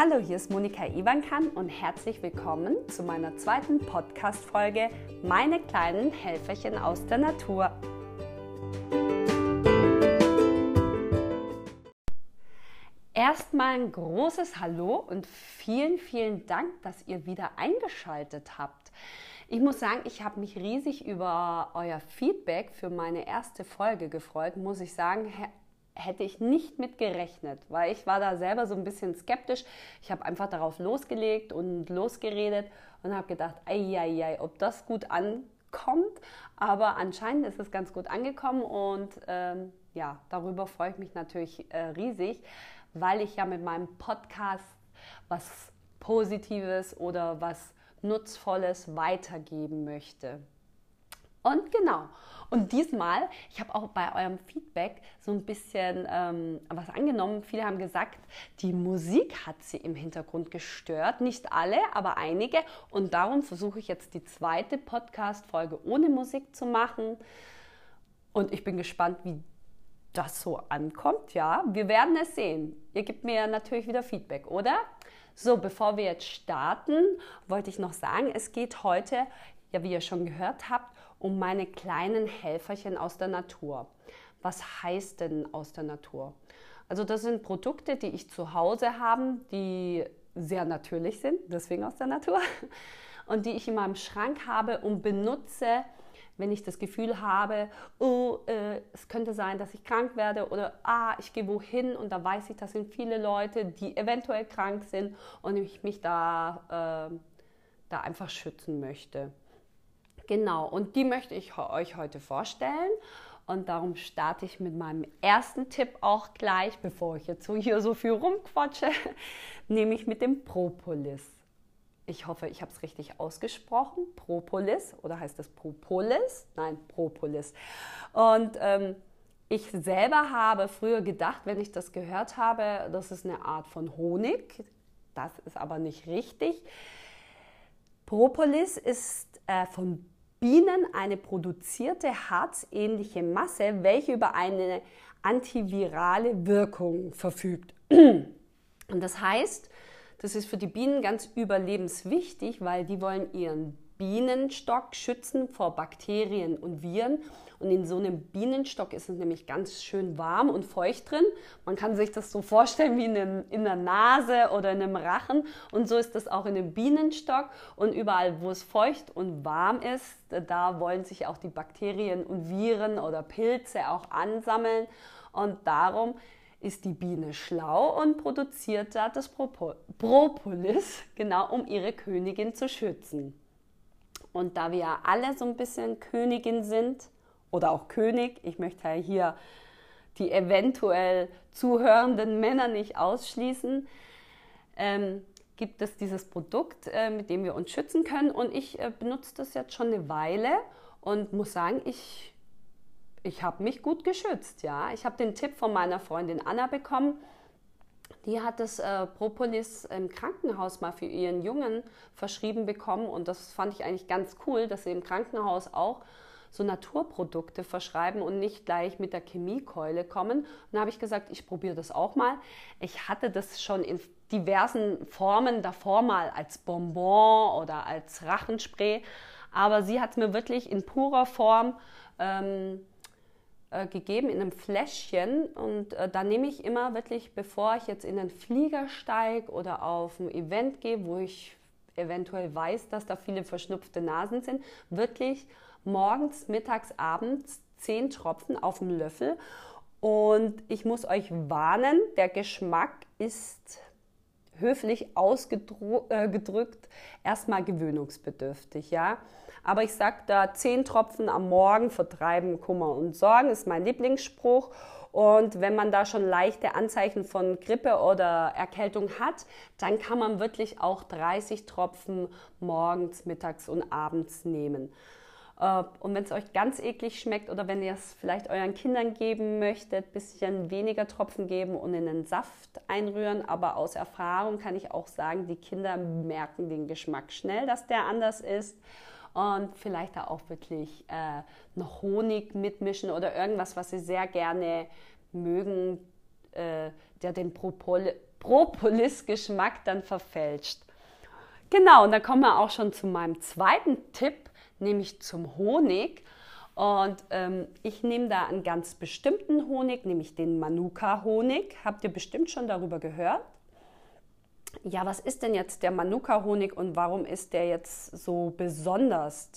Hallo, hier ist Monika Ivankan und herzlich willkommen zu meiner zweiten Podcast-Folge Meine kleinen Helferchen aus der Natur. Erstmal ein großes Hallo und vielen, vielen Dank, dass ihr wieder eingeschaltet habt. Ich muss sagen, ich habe mich riesig über euer Feedback für meine erste Folge gefreut, muss ich sagen hätte ich nicht mit gerechnet, weil ich war da selber so ein bisschen skeptisch. Ich habe einfach darauf losgelegt und losgeredet und habe gedacht, ei, ob das gut ankommt. Aber anscheinend ist es ganz gut angekommen und ähm, ja, darüber freue ich mich natürlich äh, riesig, weil ich ja mit meinem Podcast was Positives oder was Nutzvolles weitergeben möchte. Und genau. Und diesmal, ich habe auch bei eurem Feedback so ein bisschen ähm, was angenommen. Viele haben gesagt, die Musik hat sie im Hintergrund gestört. Nicht alle, aber einige. Und darum versuche ich jetzt die zweite Podcast-Folge ohne Musik zu machen. Und ich bin gespannt, wie das so ankommt. Ja, wir werden es sehen. Ihr gebt mir natürlich wieder Feedback, oder? So, bevor wir jetzt starten, wollte ich noch sagen, es geht heute, ja, wie ihr schon gehört habt, um meine kleinen Helferchen aus der Natur. Was heißt denn aus der Natur? Also das sind Produkte, die ich zu Hause habe, die sehr natürlich sind, deswegen aus der Natur, und die ich in meinem Schrank habe und benutze, wenn ich das Gefühl habe, oh, äh, es könnte sein, dass ich krank werde oder ah, ich gehe wohin und da weiß ich, das sind viele Leute, die eventuell krank sind und ich mich da, äh, da einfach schützen möchte. Genau, und die möchte ich euch heute vorstellen. Und darum starte ich mit meinem ersten Tipp auch gleich, bevor ich jetzt so hier so viel rumquatsche, nämlich mit dem Propolis. Ich hoffe, ich habe es richtig ausgesprochen. Propolis oder heißt das Propolis? Nein, Propolis. Und ähm, ich selber habe früher gedacht, wenn ich das gehört habe, das ist eine Art von Honig. Das ist aber nicht richtig. Propolis ist äh, von Bienen eine produzierte harzähnliche Masse, welche über eine antivirale Wirkung verfügt. Und das heißt, das ist für die Bienen ganz überlebenswichtig, weil die wollen ihren Bienenstock schützen vor Bakterien und Viren. Und in so einem Bienenstock ist es nämlich ganz schön warm und feucht drin. Man kann sich das so vorstellen wie in, einem, in der Nase oder in einem Rachen. Und so ist das auch in einem Bienenstock. Und überall, wo es feucht und warm ist, da wollen sich auch die Bakterien und Viren oder Pilze auch ansammeln. Und darum ist die Biene schlau und produziert da das Propolis, genau um ihre Königin zu schützen. Und da wir alle so ein bisschen Königin sind oder auch König, ich möchte hier die eventuell zuhörenden Männer nicht ausschließen, ähm, gibt es dieses Produkt, äh, mit dem wir uns schützen können. Und ich äh, benutze das jetzt schon eine Weile und muss sagen, ich, ich habe mich gut geschützt. Ja, ich habe den Tipp von meiner Freundin Anna bekommen die hat das äh, Propolis im Krankenhaus mal für ihren Jungen verschrieben bekommen und das fand ich eigentlich ganz cool, dass sie im Krankenhaus auch so Naturprodukte verschreiben und nicht gleich mit der Chemiekeule kommen. Und da habe ich gesagt, ich probiere das auch mal. Ich hatte das schon in diversen Formen davor mal als Bonbon oder als Rachenspray, aber sie hat es mir wirklich in purer Form ähm, äh, gegeben in einem Fläschchen und äh, da nehme ich immer wirklich, bevor ich jetzt in einen Flieger steige oder auf ein Event gehe, wo ich eventuell weiß, dass da viele verschnupfte Nasen sind, wirklich morgens, mittags, abends zehn Tropfen auf dem Löffel. Und ich muss euch warnen, der Geschmack ist höflich ausgedrückt äh, erstmal gewöhnungsbedürftig, ja. Aber ich sage da, zehn Tropfen am Morgen vertreiben Kummer und Sorgen, ist mein Lieblingsspruch. Und wenn man da schon leichte Anzeichen von Grippe oder Erkältung hat, dann kann man wirklich auch 30 Tropfen morgens, mittags und abends nehmen. Äh, und wenn es euch ganz eklig schmeckt oder wenn ihr es vielleicht euren Kindern geben möchtet, ein bisschen weniger Tropfen geben und in den Saft einrühren. Aber aus Erfahrung kann ich auch sagen, die Kinder merken den Geschmack schnell, dass der anders ist und vielleicht da auch wirklich äh, noch Honig mitmischen oder irgendwas, was sie sehr gerne mögen, äh, der den Propol Propolis-Geschmack dann verfälscht. Genau, und da kommen wir auch schon zu meinem zweiten Tipp, nämlich zum Honig. Und ähm, ich nehme da einen ganz bestimmten Honig, nämlich den Manuka-Honig. Habt ihr bestimmt schon darüber gehört? Ja, was ist denn jetzt der Manuka-Honig und warum ist der jetzt so besonders?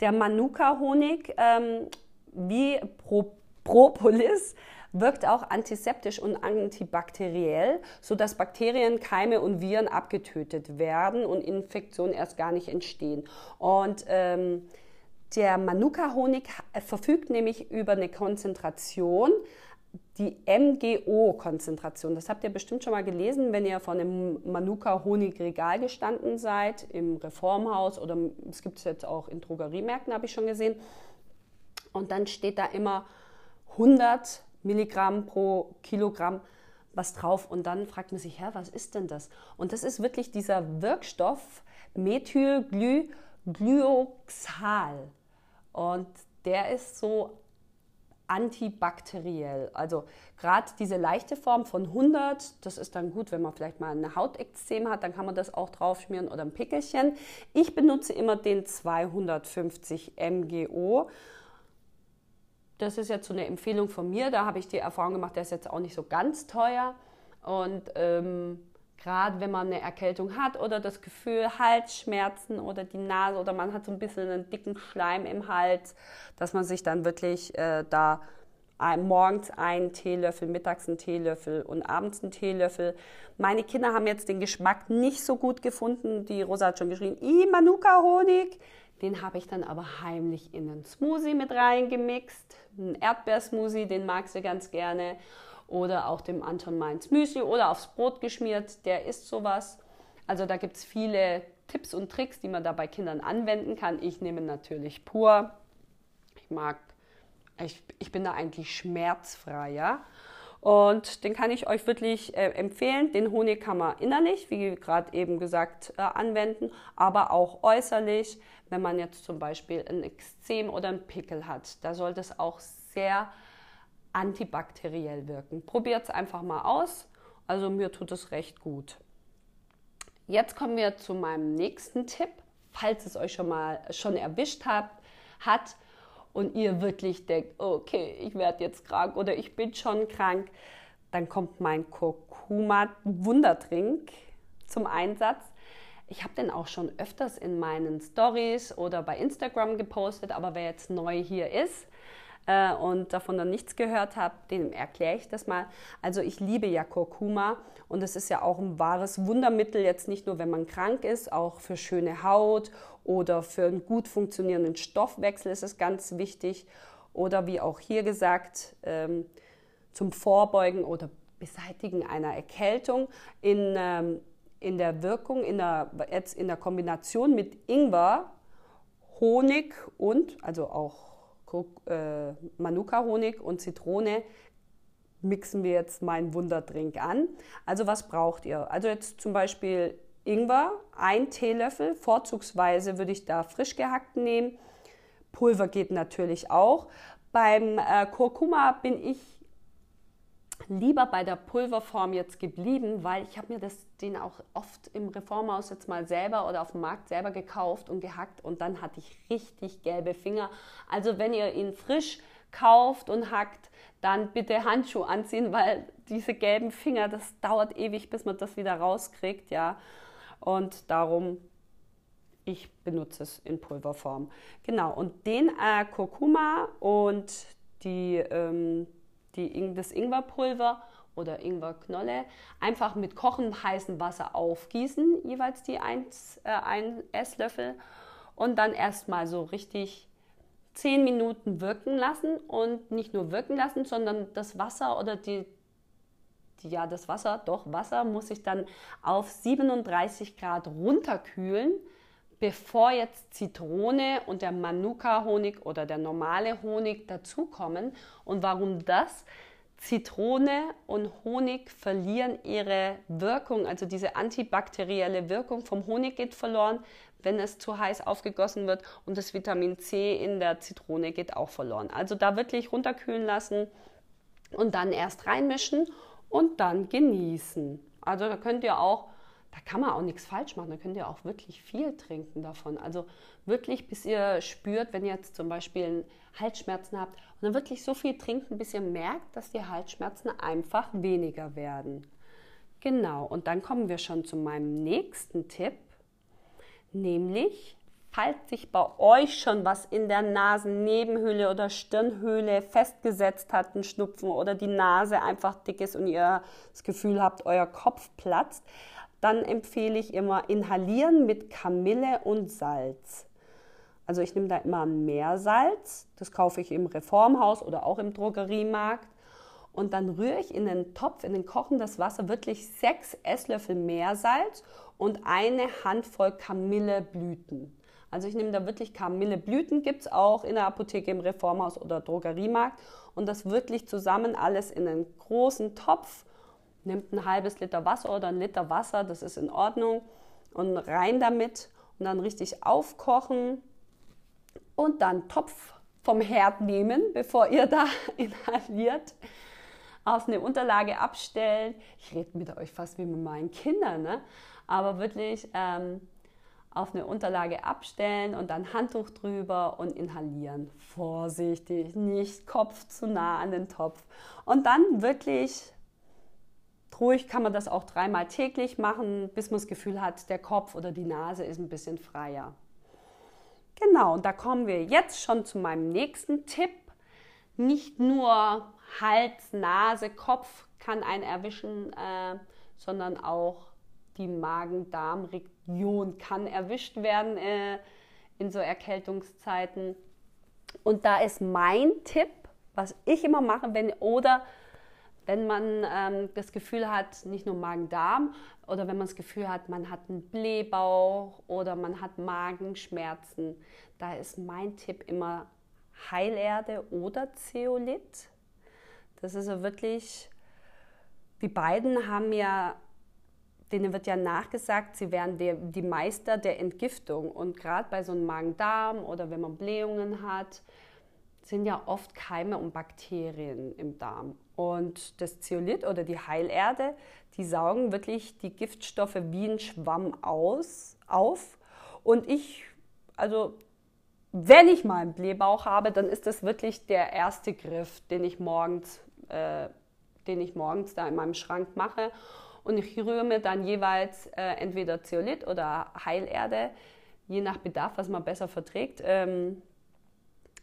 Der Manuka-Honig, ähm, wie Pro Propolis, wirkt auch antiseptisch und antibakteriell, sodass Bakterien, Keime und Viren abgetötet werden und Infektionen erst gar nicht entstehen. Und ähm, der Manuka-Honig verfügt nämlich über eine Konzentration, die MGO-Konzentration. Das habt ihr bestimmt schon mal gelesen, wenn ihr vor einem Manuka-Honigregal gestanden seid, im Reformhaus oder es gibt es jetzt auch in Drogeriemärkten, habe ich schon gesehen. Und dann steht da immer 100 Milligramm pro Kilogramm was drauf und dann fragt man sich, Herr, was ist denn das? Und das ist wirklich dieser Wirkstoff Methylglyoxal. Und der ist so antibakteriell. Also gerade diese leichte Form von 100, das ist dann gut, wenn man vielleicht mal eine Hautekzem hat, dann kann man das auch draufschmieren oder ein Pickelchen. Ich benutze immer den 250 MGO das ist jetzt so eine Empfehlung von mir. Da habe ich die Erfahrung gemacht, der ist jetzt auch nicht so ganz teuer. Und ähm, gerade wenn man eine Erkältung hat oder das Gefühl Halsschmerzen oder die Nase oder man hat so ein bisschen einen dicken Schleim im Hals, dass man sich dann wirklich äh, da morgens einen Teelöffel, mittags einen Teelöffel und abends einen Teelöffel. Meine Kinder haben jetzt den Geschmack nicht so gut gefunden. Die Rosa hat schon geschrien, i Manuka-Honig. Den habe ich dann aber heimlich in einen Smoothie mit reingemixt. Ein Erdbeersmoothie, den mag sie ganz gerne. Oder auch dem Anton Mainz Müsli oder aufs Brot geschmiert. Der isst sowas. Also da gibt es viele Tipps und Tricks, die man da bei Kindern anwenden kann. Ich nehme natürlich pur. Ich mag, ich, ich bin da eigentlich schmerzfrei. Und den kann ich euch wirklich äh, empfehlen. Den Honig kann man innerlich, wie gerade eben gesagt, äh, anwenden, aber auch äußerlich, wenn man jetzt zum Beispiel ein Ekzem oder ein Pickel hat. Da sollte es auch sehr antibakteriell wirken. Probiert es einfach mal aus. Also mir tut es recht gut. Jetzt kommen wir zu meinem nächsten Tipp. Falls es euch schon mal schon erwischt habt, hat, und ihr wirklich denkt, okay, ich werde jetzt krank oder ich bin schon krank, dann kommt mein Kurkuma Wunderdrink zum Einsatz. Ich habe den auch schon öfters in meinen Stories oder bei Instagram gepostet, aber wer jetzt neu hier ist, äh, und davon noch nichts gehört habt, dem erkläre ich das mal. Also ich liebe ja Kurkuma und es ist ja auch ein wahres Wundermittel, jetzt nicht nur, wenn man krank ist, auch für schöne Haut oder für einen gut funktionierenden Stoffwechsel ist es ganz wichtig. Oder wie auch hier gesagt, ähm, zum Vorbeugen oder Beseitigen einer Erkältung in, ähm, in der Wirkung, in der, jetzt in der Kombination mit Ingwer, Honig und, also auch äh, Manuka-Honig und Zitrone mixen wir jetzt meinen Wunderdrink an. Also was braucht ihr? Also jetzt zum Beispiel Ingwer, ein Teelöffel, vorzugsweise würde ich da frisch gehackt nehmen. Pulver geht natürlich auch. Beim äh, Kurkuma bin ich lieber bei der Pulverform jetzt geblieben, weil ich habe mir das, den auch oft im Reformhaus jetzt mal selber oder auf dem Markt selber gekauft und gehackt und dann hatte ich richtig gelbe Finger. Also wenn ihr ihn frisch kauft und hackt, dann bitte Handschuhe anziehen, weil diese gelben Finger, das dauert ewig, bis man das wieder rauskriegt, ja. Und darum ich benutze es in Pulverform. Genau, und den äh, Kurkuma und die ähm, die, das Ingwerpulver oder Ingwerknolle einfach mit kochend heißem Wasser aufgießen, jeweils die 1 äh, Esslöffel und dann erstmal so richtig 10 Minuten wirken lassen und nicht nur wirken lassen, sondern das Wasser oder die, die ja das Wasser, doch Wasser muss sich dann auf 37 Grad runterkühlen, bevor jetzt Zitrone und der Manuka-Honig oder der normale Honig dazukommen. Und warum das? Zitrone und Honig verlieren ihre Wirkung, also diese antibakterielle Wirkung vom Honig geht verloren, wenn es zu heiß aufgegossen wird und das Vitamin C in der Zitrone geht auch verloren. Also da wirklich runterkühlen lassen und dann erst reinmischen und dann genießen. Also da könnt ihr auch, da kann man auch nichts falsch machen, da könnt ihr auch wirklich viel trinken davon. Also wirklich, bis ihr spürt, wenn ihr jetzt zum Beispiel Halsschmerzen habt, und dann wirklich so viel trinken, bis ihr merkt, dass die Halsschmerzen einfach weniger werden. Genau, und dann kommen wir schon zu meinem nächsten Tipp, nämlich falls sich bei euch schon was in der Nasennebenhöhle oder Stirnhöhle festgesetzt hat, ein Schnupfen oder die Nase einfach dick ist und ihr das Gefühl habt, euer Kopf platzt, dann empfehle ich immer inhalieren mit Kamille und Salz. Also ich nehme da immer Meersalz, das kaufe ich im Reformhaus oder auch im Drogeriemarkt. Und dann rühre ich in den Topf, in den kochendes Wasser wirklich sechs Esslöffel Meersalz und eine Handvoll Kamilleblüten. Also ich nehme da wirklich Kamilleblüten, gibt es auch in der Apotheke, im Reformhaus oder Drogeriemarkt. Und das wirklich zusammen alles in einen großen Topf. Nimmt ein halbes Liter Wasser oder ein Liter Wasser, das ist in Ordnung. Und rein damit und dann richtig aufkochen. Und dann Topf vom Herd nehmen, bevor ihr da inhaliert. Auf eine Unterlage abstellen. Ich rede mit euch fast wie mit meinen Kindern, ne? aber wirklich ähm, auf eine Unterlage abstellen und dann Handtuch drüber und inhalieren. Vorsichtig, nicht Kopf zu nah an den Topf. Und dann wirklich ruhig kann man das auch dreimal täglich machen, bis man das Gefühl hat, der Kopf oder die Nase ist ein bisschen freier. Genau, und da kommen wir jetzt schon zu meinem nächsten Tipp. Nicht nur Hals, Nase, Kopf kann einen erwischen, äh, sondern auch die Magen-Darm-Region kann erwischt werden äh, in so Erkältungszeiten. Und da ist mein Tipp, was ich immer mache, wenn oder wenn man ähm, das Gefühl hat, nicht nur Magen-Darm, oder wenn man das Gefühl hat, man hat einen Blähbauch oder man hat Magenschmerzen, da ist mein Tipp immer Heilerde oder Zeolit. Das ist ja wirklich, die beiden haben ja denen wird ja nachgesagt, sie wären die, die Meister der Entgiftung. Und gerade bei so einem Magen-Darm oder wenn man Blähungen hat, sind ja oft Keime und Bakterien im Darm. Und das Zeolit oder die Heilerde, die saugen wirklich die Giftstoffe wie ein Schwamm aus, auf. Und ich, also wenn ich mal einen Blähbauch habe, dann ist das wirklich der erste Griff, den ich morgens, äh, den ich morgens da in meinem Schrank mache und ich rühre mir dann jeweils äh, entweder Zeolit oder Heilerde, je nach Bedarf, was man besser verträgt, ähm,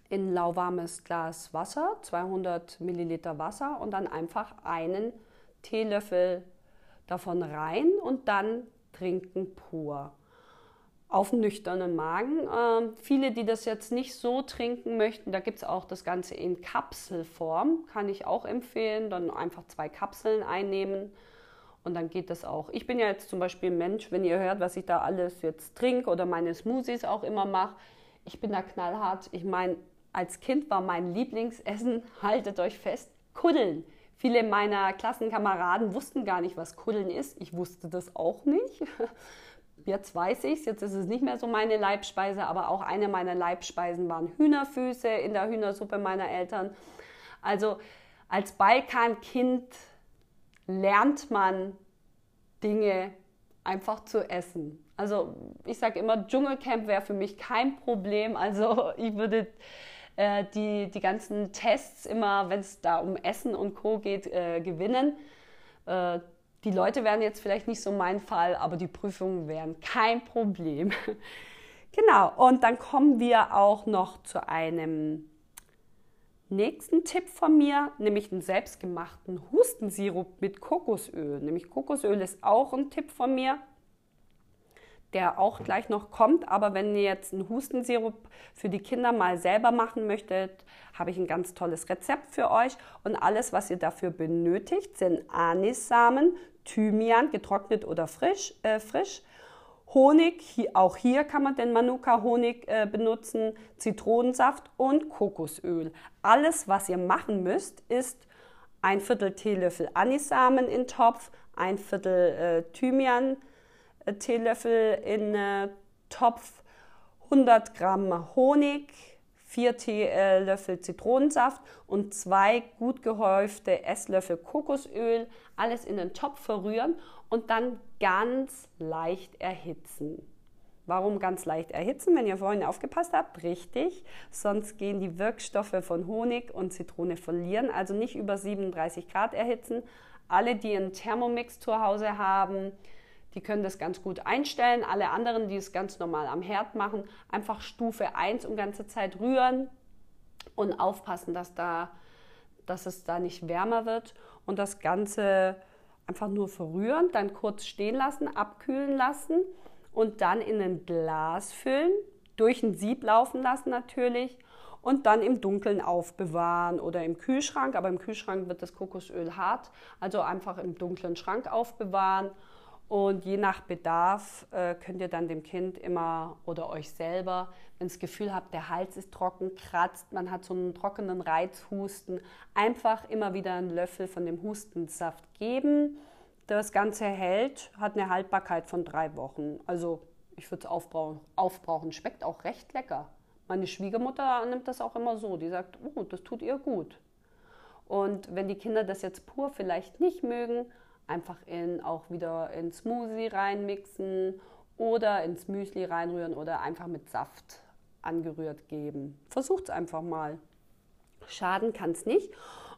in lauwarmes Glas Wasser, 200 Milliliter Wasser und dann einfach einen Teelöffel davon rein und dann trinken pur. Auf nüchternen Magen. Ähm, viele, die das jetzt nicht so trinken möchten, da gibt es auch das Ganze in Kapselform, kann ich auch empfehlen. Dann einfach zwei Kapseln einnehmen und dann geht das auch. Ich bin ja jetzt zum Beispiel Mensch, wenn ihr hört, was ich da alles jetzt trinke oder meine Smoothies auch immer mache. Ich bin da knallhart. Ich meine, als Kind war mein Lieblingsessen, haltet euch fest, Kuddeln. Viele meiner Klassenkameraden wussten gar nicht, was Kuddeln ist. Ich wusste das auch nicht. Jetzt weiß ich es, jetzt ist es nicht mehr so meine Leibspeise, aber auch eine meiner Leibspeisen waren Hühnerfüße in der Hühnersuppe meiner Eltern. Also als Balkankind lernt man Dinge einfach zu essen. Also ich sage immer, Dschungelcamp wäre für mich kein Problem. Also ich würde äh, die, die ganzen Tests immer, wenn es da um Essen und Co geht, äh, gewinnen. Äh, die Leute wären jetzt vielleicht nicht so mein Fall, aber die Prüfungen wären kein Problem. genau, und dann kommen wir auch noch zu einem nächsten Tipp von mir, nämlich einen selbstgemachten Hustensirup mit Kokosöl. Nämlich Kokosöl ist auch ein Tipp von mir, der auch gleich noch kommt. Aber wenn ihr jetzt einen Hustensirup für die Kinder mal selber machen möchtet, habe ich ein ganz tolles Rezept für euch. Und alles, was ihr dafür benötigt, sind Anissamen, Thymian, getrocknet oder frisch, äh, frisch Honig, auch hier kann man den Manuka-Honig äh, benutzen, Zitronensaft und Kokosöl. Alles, was ihr machen müsst, ist ein Viertel Teelöffel Anisamen in Topf, ein Viertel äh, Thymian Teelöffel in äh, Topf, 100 Gramm Honig, 4 Teelöffel Zitronensaft und zwei gut gehäufte Esslöffel Kokosöl. Alles in den Topf verrühren und dann ganz leicht erhitzen. Warum ganz leicht erhitzen, wenn ihr vorhin aufgepasst habt? Richtig, sonst gehen die Wirkstoffe von Honig und Zitrone verlieren. Also nicht über 37 Grad erhitzen. Alle, die einen Thermomix zu Hause haben, die können das ganz gut einstellen. Alle anderen, die es ganz normal am Herd machen, einfach Stufe 1 und ganze Zeit rühren und aufpassen, dass, da, dass es da nicht wärmer wird. Und das Ganze einfach nur verrühren, dann kurz stehen lassen, abkühlen lassen und dann in ein Glas füllen, durch ein Sieb laufen lassen natürlich und dann im Dunkeln aufbewahren oder im Kühlschrank. Aber im Kühlschrank wird das Kokosöl hart, also einfach im dunklen Schrank aufbewahren und je nach Bedarf äh, könnt ihr dann dem Kind immer oder euch selber, wenn ihr das Gefühl habt, der Hals ist trocken, kratzt, man hat so einen trockenen Reizhusten, einfach immer wieder einen Löffel von dem Hustensaft geben. Das Ganze hält, hat eine Haltbarkeit von drei Wochen. Also ich würde es aufbrauchen, aufbrauchen. Schmeckt auch recht lecker. Meine Schwiegermutter nimmt das auch immer so. Die sagt, oh, das tut ihr gut. Und wenn die Kinder das jetzt pur vielleicht nicht mögen, einfach in, auch wieder in Smoothie reinmixen oder ins Müsli reinrühren oder einfach mit Saft angerührt geben. Versucht es einfach mal. Schaden kann es nicht.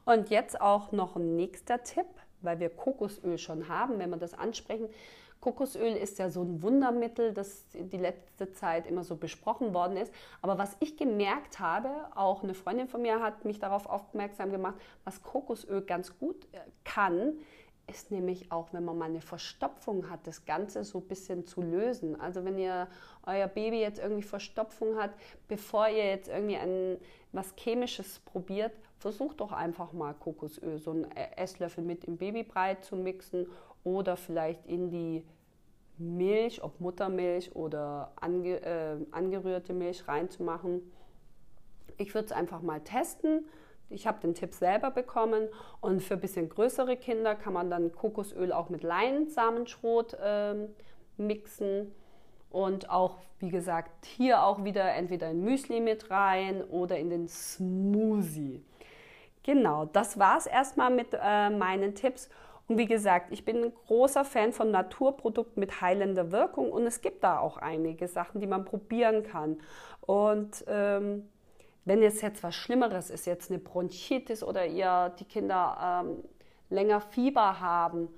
Und jetzt auch noch ein nächster Tipp, weil wir Kokosöl schon haben, wenn wir das ansprechen. Kokosöl ist ja so ein Wundermittel, das die letzte Zeit immer so besprochen worden ist. Aber was ich gemerkt habe, auch eine Freundin von mir hat mich darauf aufmerksam gemacht, was Kokosöl ganz gut äh, kann, ist nämlich auch, wenn man mal eine Verstopfung hat, das Ganze so ein bisschen zu lösen. Also wenn ihr euer Baby jetzt irgendwie Verstopfung hat, bevor ihr jetzt irgendwie ein, was Chemisches probiert, versucht doch einfach mal Kokosöl, so einen Esslöffel mit im Babybrei zu mixen oder vielleicht in die Milch, ob Muttermilch oder ange, äh, angerührte Milch reinzumachen. Ich würde es einfach mal testen ich habe den Tipp selber bekommen und für ein bisschen größere Kinder kann man dann Kokosöl auch mit Leinsamenschrot ähm, mixen und auch, wie gesagt, hier auch wieder entweder in Müsli mit rein oder in den Smoothie. Genau, das war es erstmal mit äh, meinen Tipps. Und wie gesagt, ich bin ein großer Fan von Naturprodukten mit heilender Wirkung und es gibt da auch einige Sachen, die man probieren kann. Und ähm, wenn es jetzt was Schlimmeres ist, jetzt eine Bronchitis oder ihr die Kinder ähm, länger Fieber haben,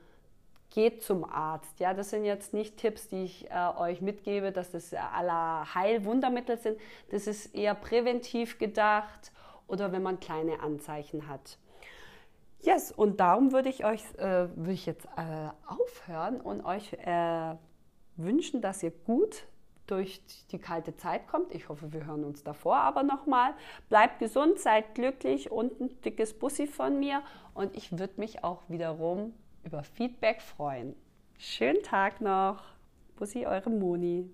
geht zum Arzt. Ja, das sind jetzt nicht Tipps, die ich äh, euch mitgebe, dass das aller Heilwundermittel sind. Das ist eher präventiv gedacht oder wenn man kleine Anzeichen hat. Yes, und darum würde ich euch äh, würde ich jetzt äh, aufhören und euch äh, wünschen, dass ihr gut durch die kalte Zeit kommt. Ich hoffe, wir hören uns davor aber nochmal. Bleibt gesund, seid glücklich und ein dickes Bussi von mir. Und ich würde mich auch wiederum über Feedback freuen. Schönen Tag noch. Bussi, eure Moni.